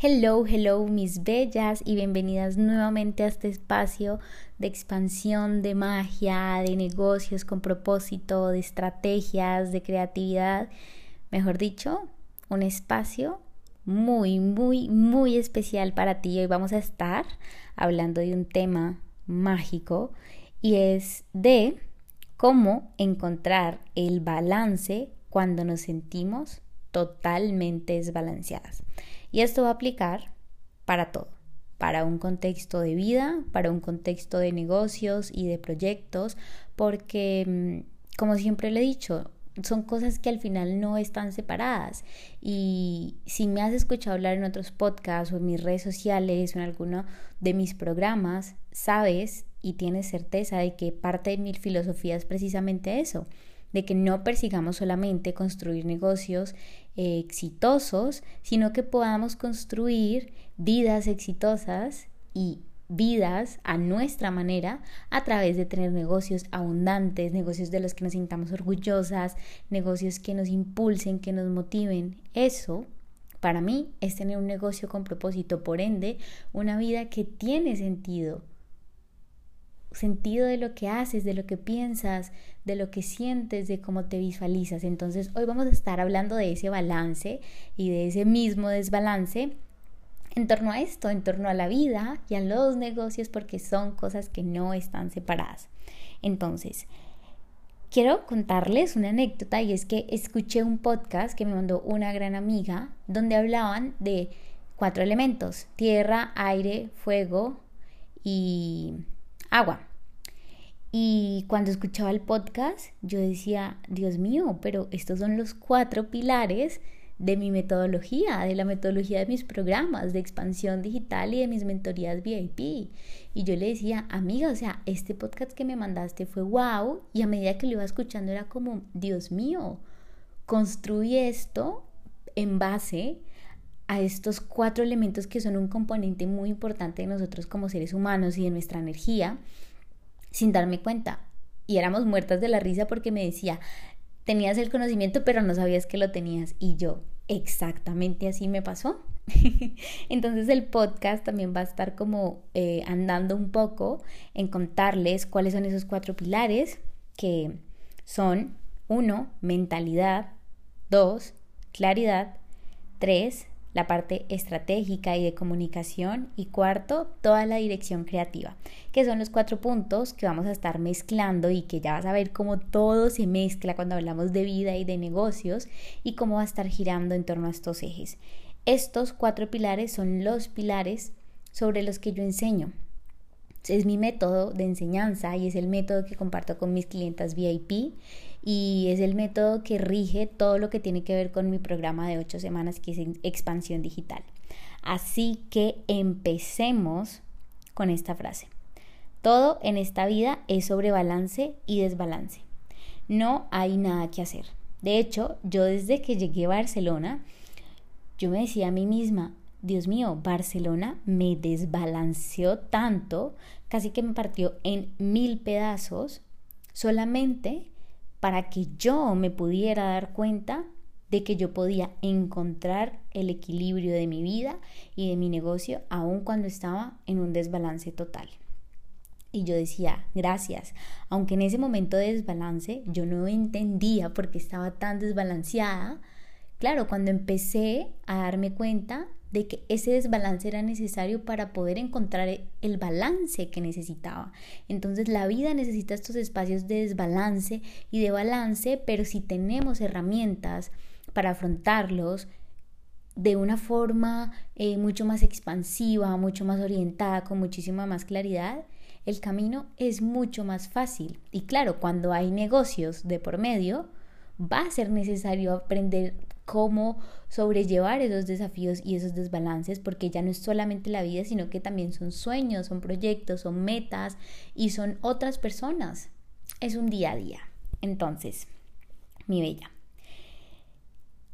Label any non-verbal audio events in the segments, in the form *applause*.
Hello, hello mis bellas y bienvenidas nuevamente a este espacio de expansión, de magia, de negocios con propósito, de estrategias, de creatividad. Mejor dicho, un espacio muy, muy, muy especial para ti. Hoy vamos a estar hablando de un tema mágico y es de cómo encontrar el balance cuando nos sentimos totalmente desbalanceadas. Y esto va a aplicar para todo, para un contexto de vida, para un contexto de negocios y de proyectos, porque, mm, como siempre le he dicho, son cosas que al final no están separadas. Y si me has escuchado hablar en otros podcasts o en mis redes sociales o en alguno de mis programas, sabes y tienes certeza de que parte de mi filosofía es precisamente eso, de que no persigamos solamente construir negocios eh, exitosos, sino que podamos construir vidas exitosas y vidas a nuestra manera a través de tener negocios abundantes, negocios de los que nos sintamos orgullosas, negocios que nos impulsen, que nos motiven. Eso, para mí, es tener un negocio con propósito, por ende, una vida que tiene sentido, sentido de lo que haces, de lo que piensas, de lo que sientes, de cómo te visualizas. Entonces hoy vamos a estar hablando de ese balance y de ese mismo desbalance en torno a esto, en torno a la vida y a los negocios, porque son cosas que no están separadas. Entonces, quiero contarles una anécdota y es que escuché un podcast que me mandó una gran amiga donde hablaban de cuatro elementos, tierra, aire, fuego y agua. Y cuando escuchaba el podcast, yo decía, Dios mío, pero estos son los cuatro pilares de mi metodología, de la metodología de mis programas de expansión digital y de mis mentorías VIP. Y yo le decía, amiga, o sea, este podcast que me mandaste fue wow. Y a medida que lo iba escuchando era como, Dios mío, construí esto en base a estos cuatro elementos que son un componente muy importante de nosotros como seres humanos y de nuestra energía, sin darme cuenta. Y éramos muertas de la risa porque me decía, tenías el conocimiento pero no sabías que lo tenías. Y yo, exactamente así me pasó. *laughs* Entonces el podcast también va a estar como eh, andando un poco en contarles cuáles son esos cuatro pilares que son, uno, mentalidad, dos, claridad, tres, la parte estratégica y de comunicación y cuarto, toda la dirección creativa, que son los cuatro puntos que vamos a estar mezclando y que ya vas a ver cómo todo se mezcla cuando hablamos de vida y de negocios y cómo va a estar girando en torno a estos ejes. Estos cuatro pilares son los pilares sobre los que yo enseño. Es mi método de enseñanza y es el método que comparto con mis clientas VIP y es el método que rige todo lo que tiene que ver con mi programa de ocho semanas que es expansión digital. Así que empecemos con esta frase. Todo en esta vida es sobre balance y desbalance. No hay nada que hacer. De hecho, yo desde que llegué a Barcelona, yo me decía a mí misma, Dios mío, Barcelona me desbalanceó tanto, casi que me partió en mil pedazos, solamente para que yo me pudiera dar cuenta de que yo podía encontrar el equilibrio de mi vida y de mi negocio aun cuando estaba en un desbalance total. Y yo decía, gracias, aunque en ese momento de desbalance yo no entendía por qué estaba tan desbalanceada, claro, cuando empecé a darme cuenta de que ese desbalance era necesario para poder encontrar el balance que necesitaba. Entonces la vida necesita estos espacios de desbalance y de balance, pero si tenemos herramientas para afrontarlos de una forma eh, mucho más expansiva, mucho más orientada, con muchísima más claridad, el camino es mucho más fácil. Y claro, cuando hay negocios de por medio, va a ser necesario aprender cómo sobrellevar esos desafíos y esos desbalances, porque ya no es solamente la vida, sino que también son sueños, son proyectos, son metas y son otras personas. Es un día a día. Entonces, mi bella,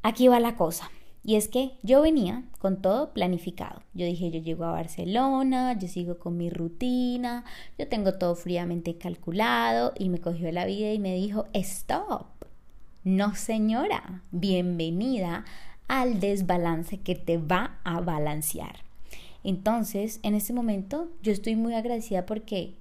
aquí va la cosa. Y es que yo venía con todo planificado. Yo dije, yo llego a Barcelona, yo sigo con mi rutina, yo tengo todo fríamente calculado y me cogió la vida y me dijo, stop, no, señora, bienvenida al desbalance que te va a balancear. Entonces, en este momento yo estoy muy agradecida porque,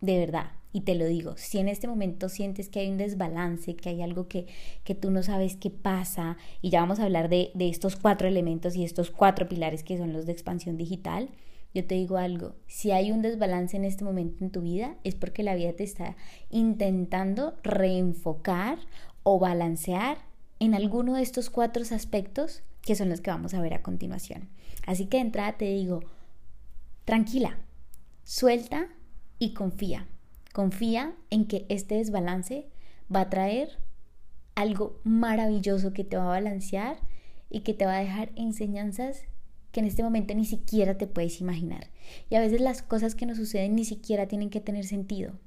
de verdad, y te lo digo, si en este momento sientes que hay un desbalance, que hay algo que, que tú no sabes qué pasa, y ya vamos a hablar de, de estos cuatro elementos y estos cuatro pilares que son los de expansión digital, yo te digo algo, si hay un desbalance en este momento en tu vida, es porque la vida te está intentando reenfocar o balancear en alguno de estos cuatro aspectos que son los que vamos a ver a continuación. Así que de entrada te digo, tranquila, suelta y confía. Confía en que este desbalance va a traer algo maravilloso que te va a balancear y que te va a dejar enseñanzas que en este momento ni siquiera te puedes imaginar. Y a veces las cosas que nos suceden ni siquiera tienen que tener sentido.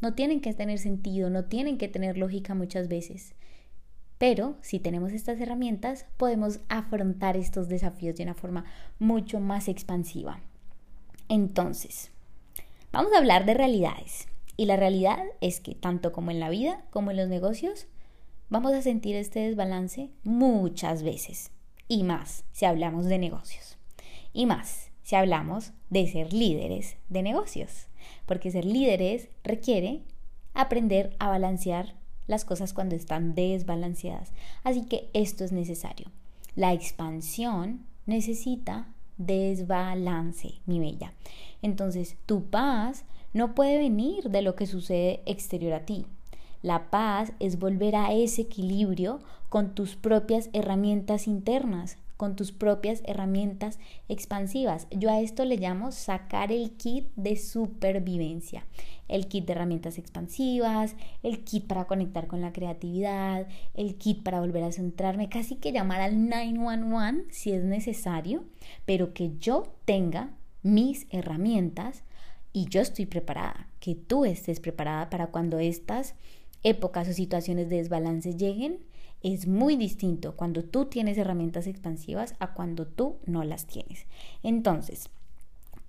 No tienen que tener sentido, no tienen que tener lógica muchas veces. Pero si tenemos estas herramientas, podemos afrontar estos desafíos de una forma mucho más expansiva. Entonces, Vamos a hablar de realidades. Y la realidad es que tanto como en la vida como en los negocios, vamos a sentir este desbalance muchas veces. Y más si hablamos de negocios. Y más si hablamos de ser líderes de negocios. Porque ser líderes requiere aprender a balancear las cosas cuando están desbalanceadas. Así que esto es necesario. La expansión necesita desbalance, mi bella. Entonces, tu paz no puede venir de lo que sucede exterior a ti. La paz es volver a ese equilibrio con tus propias herramientas internas, con tus propias herramientas expansivas. Yo a esto le llamo sacar el kit de supervivencia. El kit de herramientas expansivas, el kit para conectar con la creatividad, el kit para volver a centrarme, casi que llamar al 911 si es necesario, pero que yo tenga mis herramientas y yo estoy preparada, que tú estés preparada para cuando estas épocas o situaciones de desbalance lleguen, es muy distinto cuando tú tienes herramientas expansivas a cuando tú no las tienes. Entonces,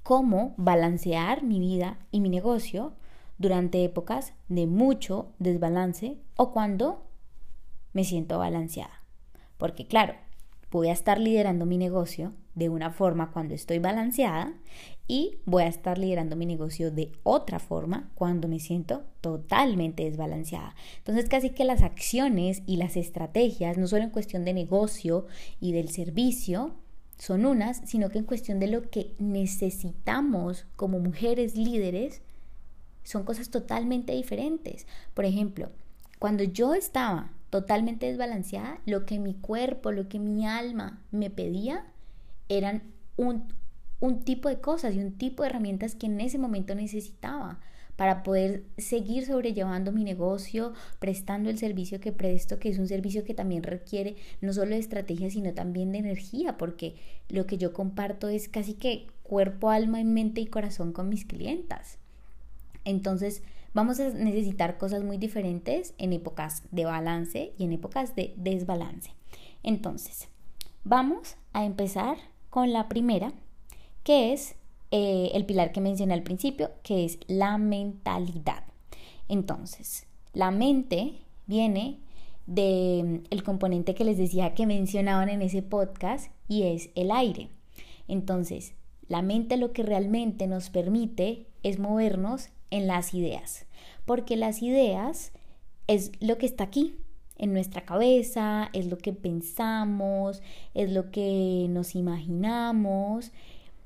¿cómo balancear mi vida y mi negocio durante épocas de mucho desbalance o cuando me siento balanceada? Porque claro, voy a estar liderando mi negocio de una forma cuando estoy balanceada y voy a estar liderando mi negocio de otra forma cuando me siento totalmente desbalanceada. Entonces casi que las acciones y las estrategias, no solo en cuestión de negocio y del servicio, son unas, sino que en cuestión de lo que necesitamos como mujeres líderes, son cosas totalmente diferentes. Por ejemplo, cuando yo estaba totalmente desbalanceada, lo que mi cuerpo, lo que mi alma me pedía eran un, tipo de cosas y un tipo de herramientas que en ese momento necesitaba para poder seguir sobrellevando mi negocio, prestando el servicio que presto, que es un servicio que también requiere no solo de estrategia, sino también de energía, porque lo que yo comparto es casi que cuerpo, alma, mente y corazón con mis clientas. Entonces, vamos a necesitar cosas muy diferentes en épocas de balance y en épocas de desbalance. Entonces, vamos a empezar con la primera, que es eh, el pilar que mencioné al principio, que es la mentalidad. Entonces, la mente viene del el componente que les decía que mencionaban en ese podcast y es el aire. Entonces, la mente lo que realmente nos permite es movernos en las ideas, porque las ideas es lo que está aquí, en nuestra cabeza, es lo que pensamos, es lo que nos imaginamos.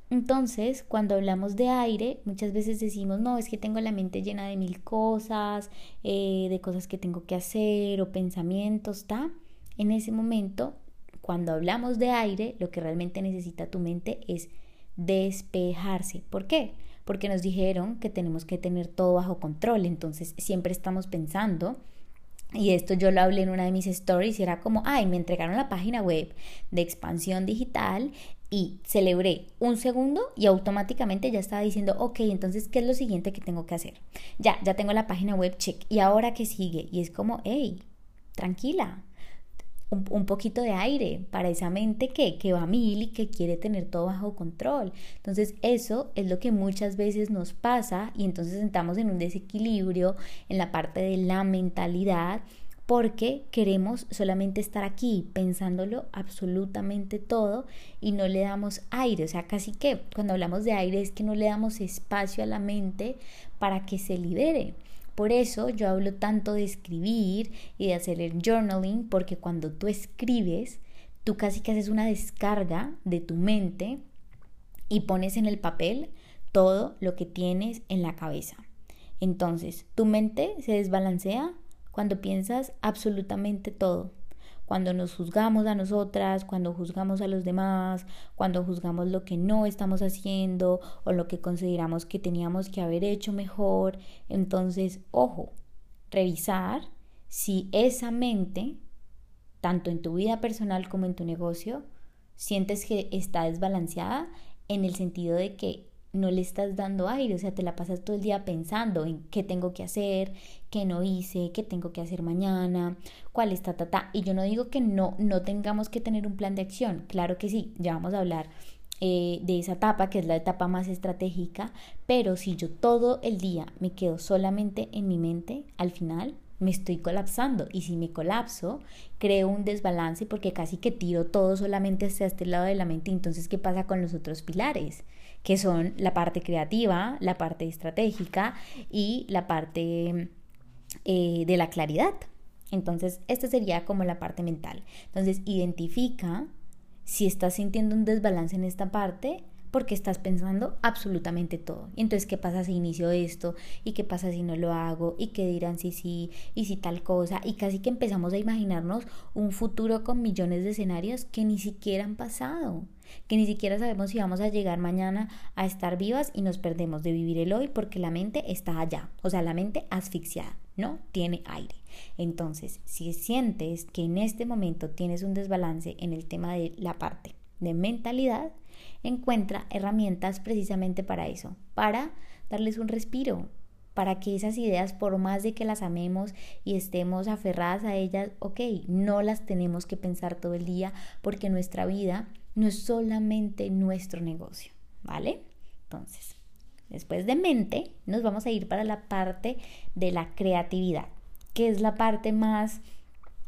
Entonces, cuando hablamos de aire, muchas veces decimos, no, es que tengo la mente llena de mil cosas, eh, de cosas que tengo que hacer o pensamientos, ¿está? En ese momento, cuando hablamos de aire, lo que realmente necesita tu mente es despejarse. ¿Por qué? porque nos dijeron que tenemos que tener todo bajo control, entonces siempre estamos pensando y esto yo lo hablé en una de mis stories era como, ay, me entregaron la página web de expansión digital y celebré un segundo y automáticamente ya estaba diciendo, ok, entonces, ¿qué es lo siguiente que tengo que hacer? Ya, ya tengo la página web, check. ¿Y ahora qué sigue? Y es como, hey, tranquila, un, poquito de aire para esa mente que, que va a mil y que quiere tener todo bajo control. Entonces eso es lo que muchas veces nos pasa y entonces estamos en un desequilibrio en la parte de la mentalidad porque queremos solamente estar aquí pensándolo absolutamente todo y no le damos aire, o sea, casi que cuando hablamos de aire es que no le damos espacio a la mente para que se libere. Por eso yo hablo tanto de escribir y de hacer el journaling, porque cuando tú escribes, tú casi que haces una descarga de tu mente y pones en el papel todo lo que tienes en la cabeza. Entonces, tu mente se desbalancea cuando piensas absolutamente todo. Cuando nos juzgamos a nosotras, cuando juzgamos a los demás, cuando juzgamos lo que no estamos haciendo o lo que consideramos que teníamos que haber hecho mejor. Entonces, ojo, revisar si esa mente, tanto en tu vida personal como en tu negocio, sientes que está desbalanceada en el sentido de que no le estás dando aire, o sea, te la pasas todo el día pensando en qué tengo que hacer, qué no hice, qué tengo que hacer mañana, cuál está ta, ta. Y yo no digo que no, no tengamos que tener un plan de acción, claro que sí, ya vamos a hablar eh, de esa etapa, que es la etapa más estratégica, pero si yo todo el día me quedo solamente en mi mente, al final me estoy colapsando. Y si me colapso creo un desbalance porque casi que tiro todo solamente hacia este lado de la mente. Entonces qué pasa con los otros pilares que son la parte creativa, la parte estratégica y la parte eh, de la claridad. Entonces, esta sería como la parte mental. Entonces, identifica si estás sintiendo un desbalance en esta parte porque estás pensando absolutamente todo. Y entonces, ¿qué pasa si inicio esto? ¿Y qué pasa si no lo hago? ¿Y qué dirán si sí? ¿Y si tal cosa? Y casi que empezamos a imaginarnos un futuro con millones de escenarios que ni siquiera han pasado que ni siquiera sabemos si vamos a llegar mañana a estar vivas y nos perdemos de vivir el hoy porque la mente está allá, o sea, la mente asfixiada, no tiene aire. Entonces, si sientes que en este momento tienes un desbalance en el tema de la parte de mentalidad, encuentra herramientas precisamente para eso, para darles un respiro, para que esas ideas, por más de que las amemos y estemos aferradas a ellas, ok, no las tenemos que pensar todo el día porque nuestra vida no es solamente nuestro negocio, ¿vale? Entonces, después de mente, nos vamos a ir para la parte de la creatividad, que es la parte más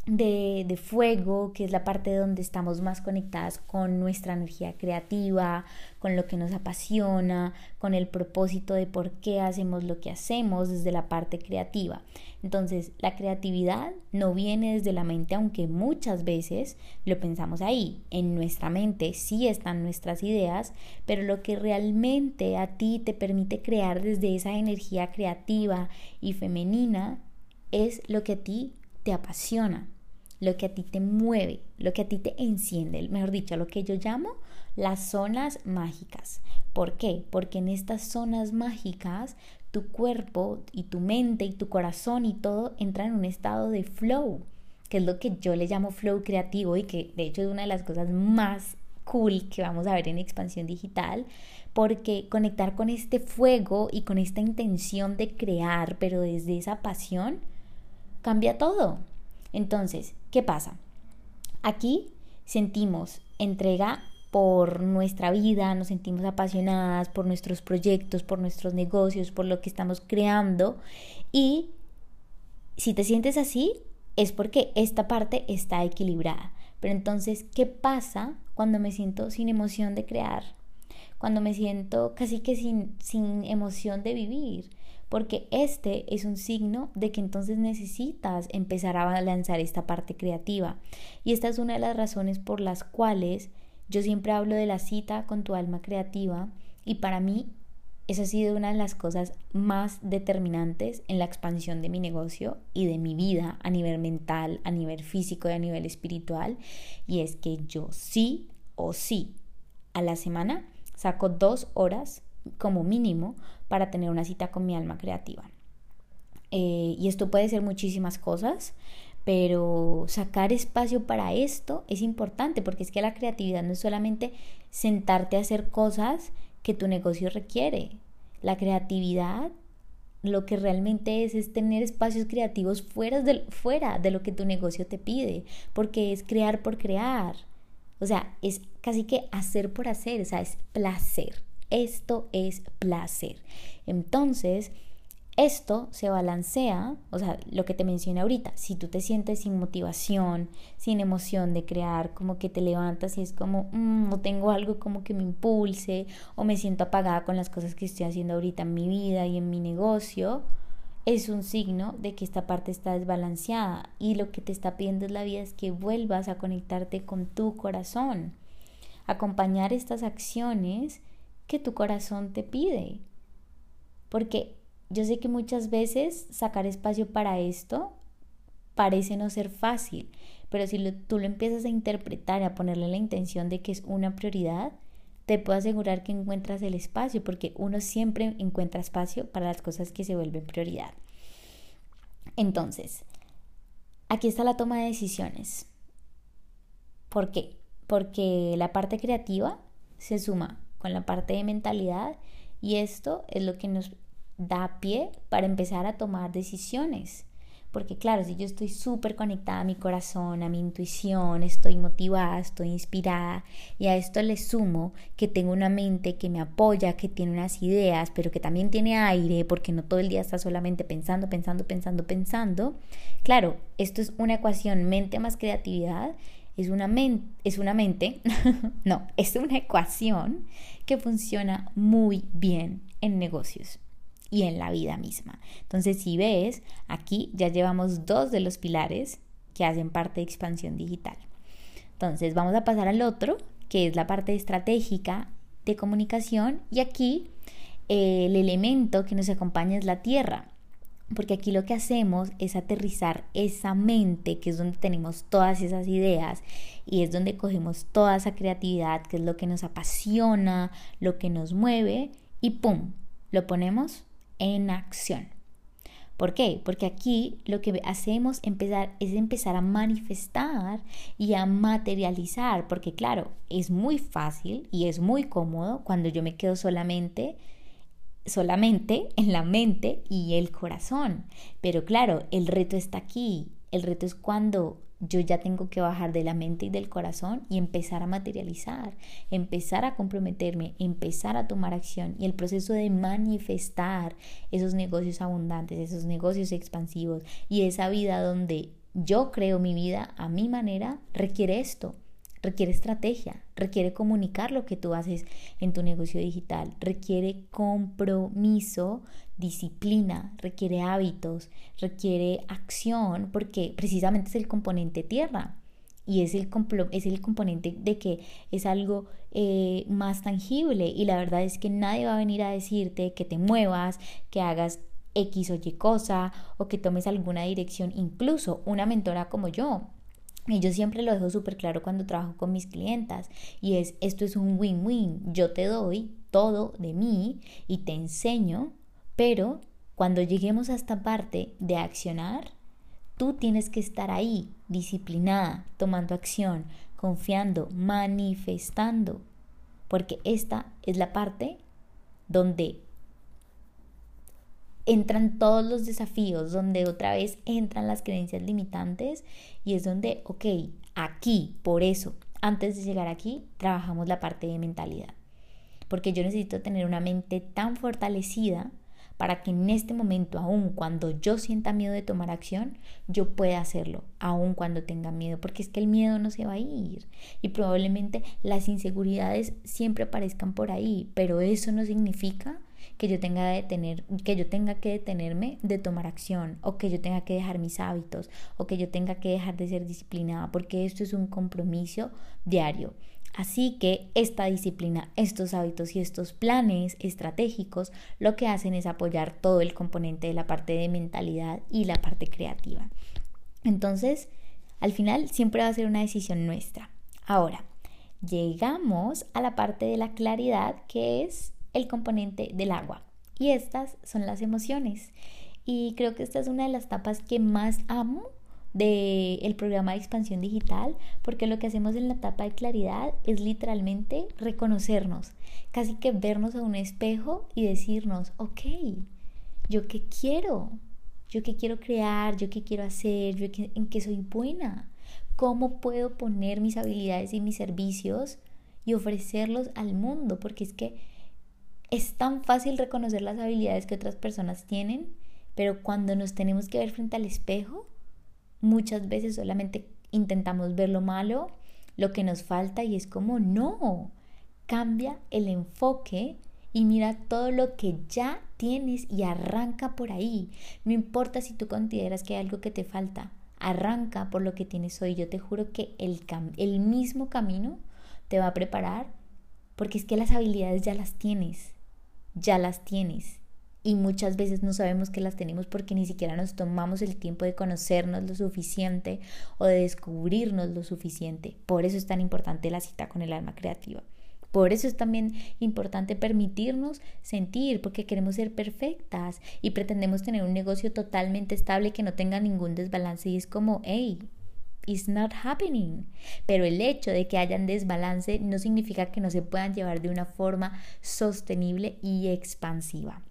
de, fuego, que es la parte donde estamos más conectadas con nuestra energía creativa, con lo que nos apasiona, con el propósito de por qué hacemos lo que hacemos desde la parte creativa. Entonces, la creatividad no viene desde la mente, aunque muchas veces lo pensamos ahí. En nuestra mente sí están nuestras ideas, pero lo que realmente a ti te permite crear desde esa energía creativa y femenina es lo que a ti te apasiona lo que a ti te mueve, lo que a ti te enciende, mejor dicho, lo que yo llamo las zonas mágicas. ¿Por qué? Porque en estas zonas mágicas tu cuerpo y tu mente y tu corazón y todo entran en un estado de flow, que es lo que yo le llamo flow creativo y que de hecho es una de las cosas más cool que vamos a ver en expansión digital, porque conectar con este fuego y con esta intención de crear, pero desde esa pasión, cambia todo. Entonces, ¿qué pasa? Aquí sentimos entrega por nuestra vida, nos sentimos apasionadas por nuestros proyectos, por nuestros negocios, por lo que estamos creando y si te sientes así es porque esta parte está equilibrada. Pero entonces, ¿qué pasa cuando me siento sin emoción de crear? Cuando me siento casi que sin, sin emoción de vivir porque este es un signo de que entonces necesitas empezar a lanzar esta parte creativa. Y esta es una de las razones por las cuales yo siempre hablo de la cita con tu alma creativa y para mí esa ha sido una de las cosas más determinantes en la expansión de mi negocio y de mi vida a nivel mental, a nivel físico y a nivel espiritual. Y es que yo sí o sí a la semana saco dos horas como mínimo para tener una cita con mi alma creativa. Eh, y esto puede ser muchísimas cosas, pero sacar espacio para esto es importante porque es que la creatividad no es solamente sentarte a hacer cosas que tu negocio requiere. La creatividad lo que realmente es es tener espacios creativos fuera de, fuera de lo que tu negocio te pide, porque es crear por crear. O sea, es casi que hacer por hacer, o sea, es placer. Esto es placer. Entonces, Esto se balancea, o sea, lo que te mencioné ahorita, si tú te sientes sin motivación, sin emoción de crear, como que te levantas y es como, mm, no tengo algo como que me impulse, o me siento apagada con las cosas que estoy haciendo ahorita en mi vida y en mi negocio, es un signo de que esta parte está desbalanceada y lo que te está pidiendo es la vida es que vuelvas a conectarte con tu corazón, acompañar estas acciones que tu corazón te pide. Porque yo sé que muchas veces sacar espacio para esto parece no ser fácil, pero si tú lo empiezas a interpretar, a ponerle la intención de que es una prioridad, te puedo asegurar que encuentras el espacio, porque uno siempre encuentra espacio para las cosas que se vuelven prioridad. Entonces, aquí está la toma de decisiones. ¿Por qué? Porque la parte creativa se suma con la parte de mentalidad y esto es lo que nos da pie para empezar a tomar decisiones. Porque claro, si yo estoy súper conectada a mi corazón, a mi intuición, estoy motivada, estoy inspirada y a esto le sumo que tengo una mente que me apoya, que tiene unas ideas, pero que también tiene aire, porque no todo el día está solamente pensando, pensando, pensando, pensando. Claro, esto es una ecuación mente más creatividad. Es una, es una mente, *laughs* no, es una ecuación que funciona muy bien en negocios y en la vida misma. Entonces, si ves, aquí ya llevamos dos de los pilares que hacen parte de expansión digital. Entonces, vamos a pasar al otro, que es la parte estratégica de comunicación. Y aquí eh, el elemento que nos acompaña es la tierra. Porque aquí lo que hacemos es aterrizar esa mente, que es donde tenemos todas esas ideas y es donde cogemos toda esa creatividad, que es lo que nos apasiona, lo que nos mueve, y ¡pum! Lo ponemos en acción. ¿Por qué? Porque aquí lo que hacemos empezar, es empezar a manifestar y a materializar, porque claro, es muy fácil y es muy cómodo cuando yo me quedo solamente solamente en la mente y el corazón. Pero claro, el reto está aquí. El reto es cuando yo ya tengo que bajar de la mente y del corazón y empezar a materializar, empezar a comprometerme, empezar a tomar acción y el proceso de manifestar esos negocios abundantes, esos negocios expansivos y esa vida donde yo creo mi vida a mi manera requiere esto requiere estrategia, requiere comunicar lo que tú haces en tu negocio digital, requiere compromiso, disciplina, requiere hábitos, requiere acción, porque precisamente es el componente tierra y es el, es el componente de que es algo eh, más tangible y la verdad es que nadie va a venir a decirte que te muevas, que hagas X o Y cosa o que tomes alguna dirección, incluso una mentora como yo y yo siempre lo dejo súper claro cuando trabajo con mis clientas y es, esto es un win-win. Yo te doy todo de mí y te enseño, pero cuando lleguemos a esta parte de accionar, tú tienes que estar ahí, disciplinada, tomando acción, confiando, manifestando, porque esta es la parte donde entran todos los desafíos, donde otra vez entran las creencias limitantes y es donde, ok, aquí, por eso, antes de llegar aquí, trabajamos la parte de mentalidad. Porque yo necesito tener una mente tan fortalecida para que en este momento, aun cuando yo sienta miedo de tomar acción, yo pueda hacerlo, aun cuando tenga miedo, porque es que el miedo no se va a ir y probablemente las inseguridades siempre aparezcan por ahí, pero eso no significa que yo tenga de tener, que yo tenga que detenerme de tomar acción o que yo tenga que dejar mis hábitos o que yo tenga que dejar de ser disciplinada porque esto es un compromiso diario. Así que esta disciplina, estos hábitos y estos planes estratégicos lo que hacen es apoyar todo el componente de la parte de mentalidad y la parte creativa. Entonces, al final siempre va a ser una decisión nuestra. Ahora, llegamos a la parte de la claridad que es el componente del agua. Y estas son las emociones. Y creo que esta es una de las etapas que más amo del el programa de expansión digital, porque lo que hacemos en la etapa de claridad es literalmente reconocernos, casi que vernos a un espejo y decirnos, ok, yo qué quiero, yo qué quiero crear, yo qué quiero hacer, yo en qué soy buena, cómo puedo poner mis habilidades y mis servicios y ofrecerlos al mundo, porque es que es tan fácil reconocer las habilidades que otras personas tienen Pero cuando nos tenemos que ver frente al espejo, muchas veces solamente intentamos ver lo malo, lo que nos falta y es como, no, cambia el enfoque y mira todo lo que ya tienes y arranca por ahí. No importa si tú consideras que hay algo que te falta, arranca por lo que tienes hoy. Yo te juro que el, el mismo camino te va a preparar porque es que las habilidades ya las tienes, ya las tienes. Y muchas veces no sabemos que las tenemos porque ni siquiera nos tomamos el tiempo de conocernos lo suficiente o de descubrirnos lo suficiente. Por eso es tan importante la cita con el alma creativa. Por eso es también importante permitirnos sentir, porque queremos ser perfectas y pretendemos tener un negocio totalmente estable que no tenga ningún desbalance y es como, hey, it's not happening. Pero el hecho de que hayan desbalance no significa que no se puedan llevar de una forma sostenible y expansiva.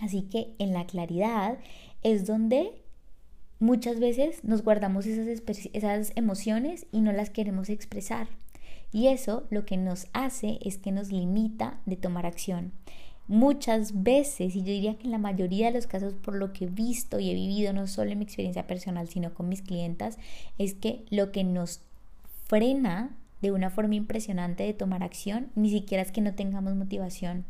Así que en la claridad es donde muchas veces nos guardamos esas, esas emociones y no las queremos expresar. Y eso lo que nos hace es que nos limita de tomar acción. Muchas veces, y yo diría que en la mayoría de los casos por lo que he visto y he vivido, no solo en mi experiencia personal, sino con mis clientas, es que lo que nos frena de una forma impresionante de tomar acción, ni siquiera es que no tengamos motivación.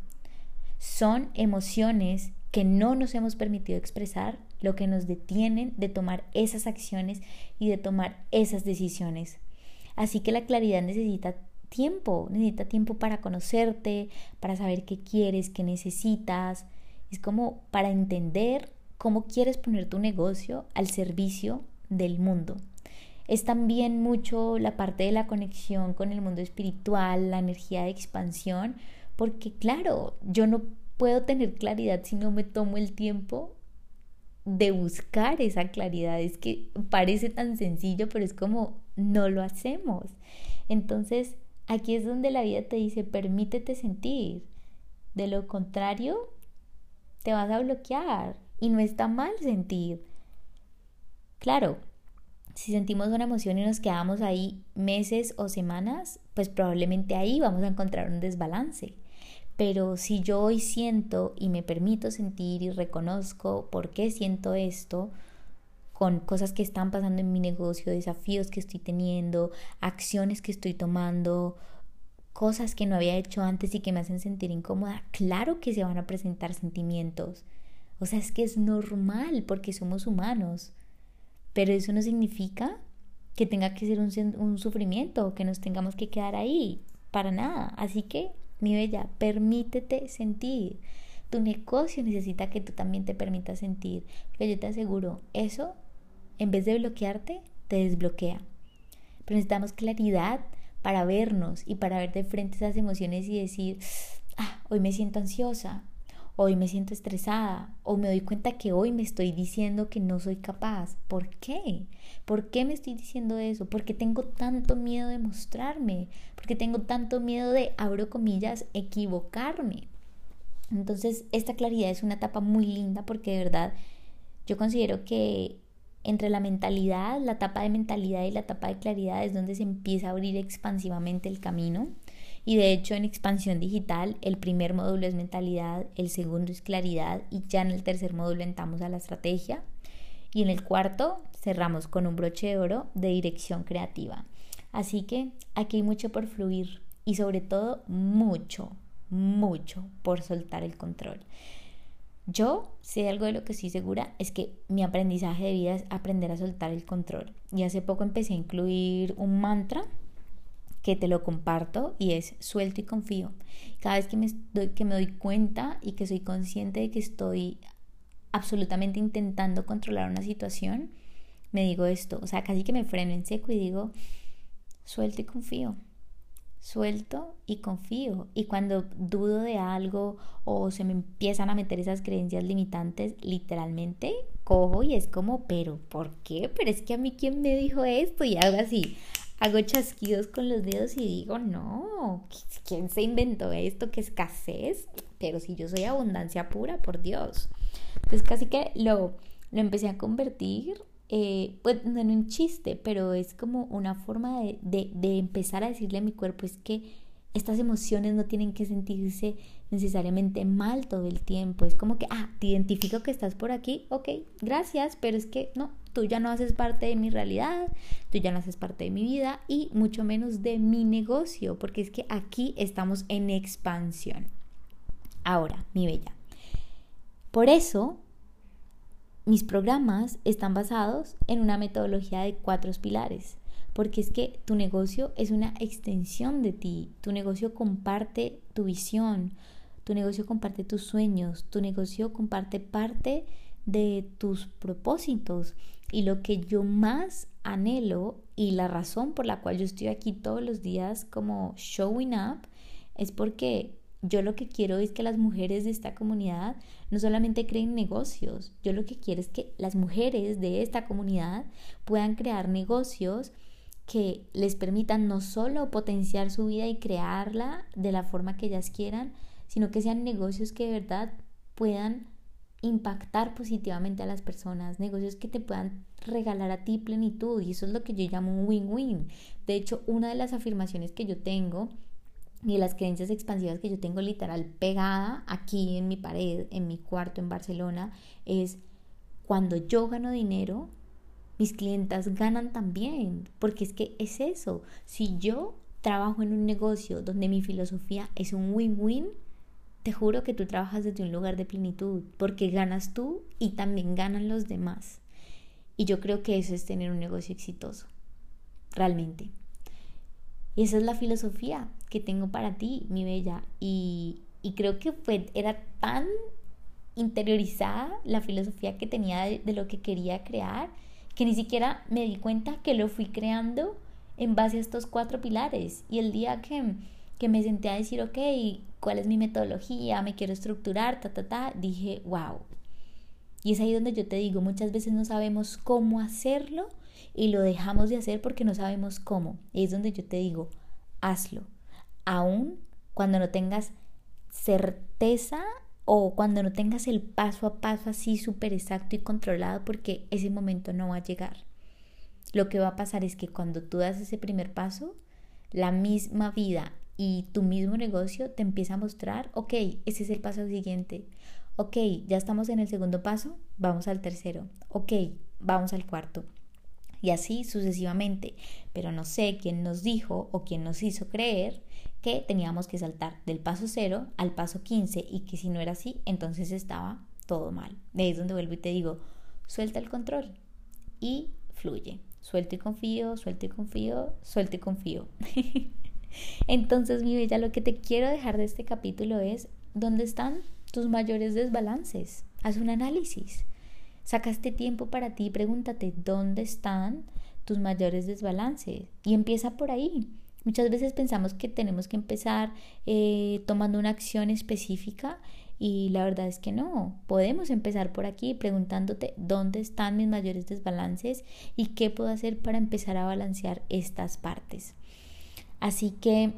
Son emociones que no nos hemos permitido expresar lo que nos detienen de tomar esas acciones y de tomar esas decisiones. Así que la claridad necesita tiempo, necesita tiempo para conocerte, para saber qué quieres, qué necesitas. Es como para entender cómo quieres poner tu negocio al servicio del mundo. Es también mucho la parte de la conexión con el mundo espiritual, la energía de expansión, porque claro, yo no puedo tener claridad si no me tomo el tiempo de buscar esa claridad. Es que parece tan sencillo, pero es como no lo hacemos. Entonces, aquí es donde la vida te dice, permítete sentir. De lo contrario, te vas a bloquear y no está mal sentir. Claro, si sentimos una emoción y nos quedamos ahí meses o semanas, pues probablemente ahí vamos a encontrar un desbalance. Pero si yo hoy siento y me permito sentir y reconozco por qué siento esto, con cosas que están pasando en mi negocio, desafíos que estoy teniendo, acciones que estoy tomando, cosas que no había hecho antes y que me hacen sentir incómoda, claro que se van a presentar sentimientos. O sea, es que es normal porque somos humanos. Pero eso no significa que tenga que ser un, un sufrimiento, que nos tengamos que quedar ahí, para nada. Así que mi bella, permítete sentir. Tu negocio necesita que tú también te permitas sentir. Porque yo te aseguro, eso, en vez de bloquearte, te desbloquea. Pero necesitamos claridad para vernos y para ver de frente esas emociones y decir, ah, hoy me siento ansiosa, hoy me siento estresada o me doy cuenta que hoy me estoy diciendo que no soy capaz. ¿Por qué? ¿Por qué me estoy diciendo eso? ¿Por qué tengo tanto miedo de mostrarme? ¿Por qué tengo tanto miedo de, abro comillas, equivocarme? Entonces, esta claridad es una etapa muy linda porque de verdad yo considero que entre la mentalidad, la etapa de mentalidad y la etapa de claridad es donde se empieza a abrir expansivamente el camino. Y de hecho en expansión digital el primer módulo es mentalidad, el segundo es claridad y ya en el tercer módulo entramos a la estrategia. Y en el cuarto cerramos con un broche de oro de dirección creativa. Así que aquí hay mucho por fluir y sobre todo mucho, mucho por soltar el control. Yo sé algo de lo que estoy segura es que mi aprendizaje de vida es aprender a soltar el control. Y hace poco empecé a incluir un mantra que te lo comparto y es suelto y confío. Cada vez que me, doy, que me doy cuenta y que soy consciente de que estoy absolutamente intentando controlar una situación, me digo esto, o sea, casi que me freno en seco y digo, suelto y confío, suelto y confío. Y cuando dudo de algo o se me empiezan a meter esas creencias limitantes, literalmente cojo y es como, pero ¿por qué? Pero es que a mí quién me dijo esto y algo así hago chasquidos con los dedos y digo, no, ¿quién se inventó esto? ¿Qué escasez? Pero si yo soy abundancia pura, por Dios. Entonces casi que lo, lo empecé a convertir, eh, pues no en un chiste, pero es como una forma de, de, de empezar a decirle a mi cuerpo, es que estas emociones no tienen que sentirse necesariamente mal todo el tiempo. Es como que, ah, te identifico que estás por aquí, ok, gracias, pero es que no, tú ya no haces parte de mi realidad, tú ya no haces parte de mi vida y mucho menos de mi negocio, porque es que aquí estamos en expansión. Ahora, mi bella. Por eso, mis programas están basados en una metodología de cuatro pilares porque es que tu negocio es una extensión de ti, tu negocio comparte tu visión, tu negocio comparte tus sueños, tu negocio comparte parte de tus propósitos. Y lo que yo más anhelo y la razón por la cual yo estoy aquí todos los días como showing up es porque yo lo que quiero es que las mujeres de esta comunidad no solamente creen negocios, yo lo que quiero es que las mujeres de esta comunidad puedan crear negocios que les permitan no solo potenciar su vida y crearla de la forma que ellas quieran, sino que sean negocios que de verdad puedan impactar positivamente a las personas, negocios que te puedan regalar a ti plenitud y eso es lo que yo llamo un win-win. De hecho, una de las afirmaciones que yo tengo y las creencias expansivas que yo tengo literal pegada aquí en mi pared, en mi cuarto en Barcelona, es cuando yo gano dinero, mis clientas ganan también, porque es que es eso. Si yo trabajo en un negocio donde mi filosofía es un win-win, te juro que tú trabajas desde un lugar de plenitud, porque ganas tú y también ganan los demás. Y yo creo que eso es tener un negocio exitoso, realmente. Y esa es la filosofía que tengo para ti, mi bella. Y, y creo que fue, era tan interiorizada la filosofía que tenía de lo que quería crear que ni siquiera me di cuenta que lo fui creando en base a estos cuatro pilares. Y el día que, que me senté a decir, ok, ¿cuál es mi metodología? Me quiero estructurar, ta, ta, ta, dije, wow. Y es ahí donde yo te digo, muchas veces no sabemos cómo hacerlo y lo dejamos de hacer porque no sabemos cómo. Y es donde yo te digo, hazlo. Aún cuando no tengas certeza o cuando no tengas el paso a paso así súper exacto y controlado porque ese momento no va a llegar. Lo que va a pasar es que cuando tú das ese primer paso, la misma vida y tu mismo negocio te empieza a mostrar, ok, ese es el paso siguiente. Ok, ya estamos en el segundo paso, vamos al tercero. Ok, vamos al cuarto. Y así sucesivamente. Pero no sé quién nos dijo o quién nos hizo creer que teníamos que saltar del paso 0 al paso 15 y que si no era así, entonces estaba todo mal. De ahí es donde vuelvo y te digo, suelta el control y fluye. Suelto y confío, suelto y confío, suelto y confío. *laughs* entonces, mi bella, lo que te quiero dejar de este capítulo es, ¿dónde están tus mayores desbalances? Haz un análisis. Sacaste tiempo para ti y pregúntate, ¿dónde están tus mayores desbalances? Y empieza por ahí. Muchas veces pensamos que tenemos que empezar eh, tomando una acción específica y la verdad es que no. Podemos empezar por aquí preguntándote dónde están mis mayores desbalances y qué puedo hacer para empezar a balancear estas partes. Así que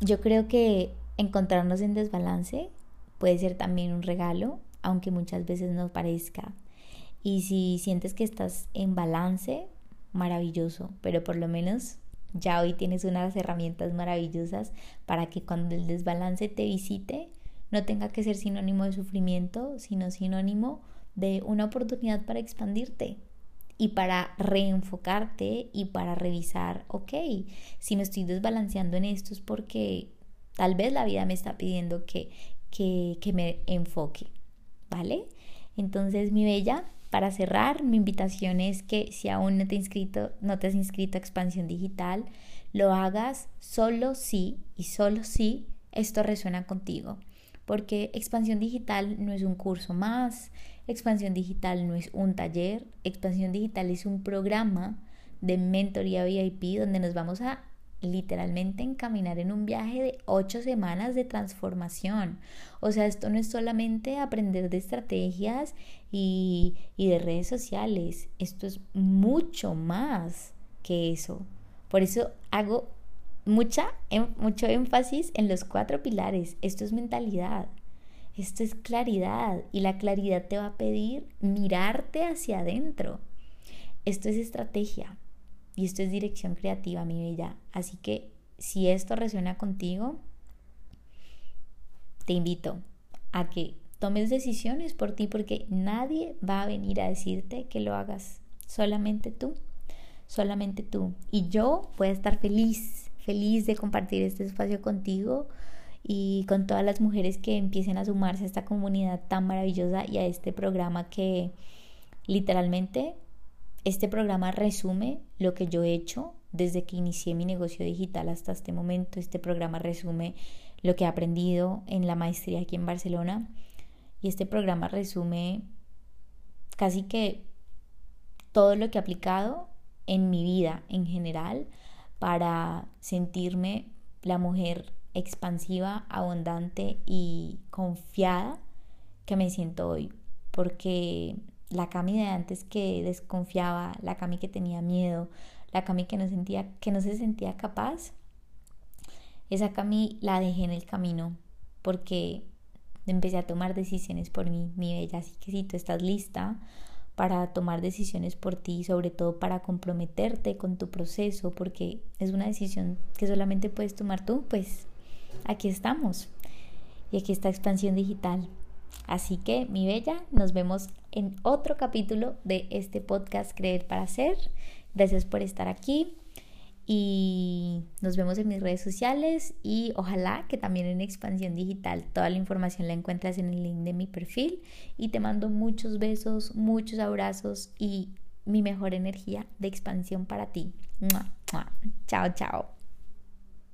yo creo que encontrarnos en desbalance puede ser también un regalo, aunque muchas veces no parezca. Y si sientes que estás en balance, maravilloso, pero por lo menos ya hoy tienes unas herramientas maravillosas para que cuando el desbalance te visite no tenga que ser sinónimo de sufrimiento, sino sinónimo de una oportunidad para expandirte y para reenfocarte y para revisar, ok, si me estoy desbalanceando en esto es porque tal vez la vida me está pidiendo que, que, que me enfoque, ¿vale? Entonces, mi bella, para cerrar, mi invitación es que si aún no te, inscrito, no te has inscrito a Expansión Digital, lo hagas solo si y solo si esto resuena contigo. Porque Expansión Digital no es un curso más, Expansión Digital no es un taller, Expansión Digital es un programa de mentoría VIP donde nos vamos a literalmente encaminar en un viaje de ocho semanas de transformación. O sea, esto no es solamente aprender de estrategias y, y de redes sociales, esto es mucho más que eso. Por eso hago mucha, em, mucho énfasis en los cuatro pilares. Esto es mentalidad, esto es claridad y la claridad te va a pedir mirarte hacia adentro. Esto es estrategia, y esto es dirección creativa, mi bella. Así que si esto resuena contigo, te invito a que tomes decisiones por ti porque nadie va a venir a decirte que lo hagas, solamente tú, solamente tú. Y yo voy a estar feliz, feliz de compartir este espacio contigo y con todas las mujeres que empiecen a sumarse a esta comunidad tan maravillosa y a este programa que literalmente este programa resume lo que yo he hecho desde que inicié mi negocio digital hasta este momento. Este programa resume lo que he aprendido en la maestría aquí en Barcelona y este programa resume casi que todo lo que he aplicado en mi vida en general para sentirme la mujer expansiva, abundante y confiada que me siento hoy. Porque la Cami de antes que desconfiaba, la Cami que tenía miedo, la Cami que no, sentía, que no se sentía capaz, esa Cami la dejé en el camino porque empecé a tomar decisiones por mí, mi bella. Así que si tú estás lista para tomar decisiones por ti, sobre todo para comprometerte con tu proceso, porque es una decisión que solamente puedes tomar tú, pues aquí estamos. Y aquí está Expansión Digital. Así que, mi bella, nos vemos en otro capítulo de este podcast Creer para Ser. Gracias por estar aquí y nos vemos en mis redes sociales y ojalá que también en Expansión Digital toda la información la encuentras en el link de mi perfil y te mando muchos besos, muchos abrazos y mi mejor energía de expansión para ti. Chao, chao.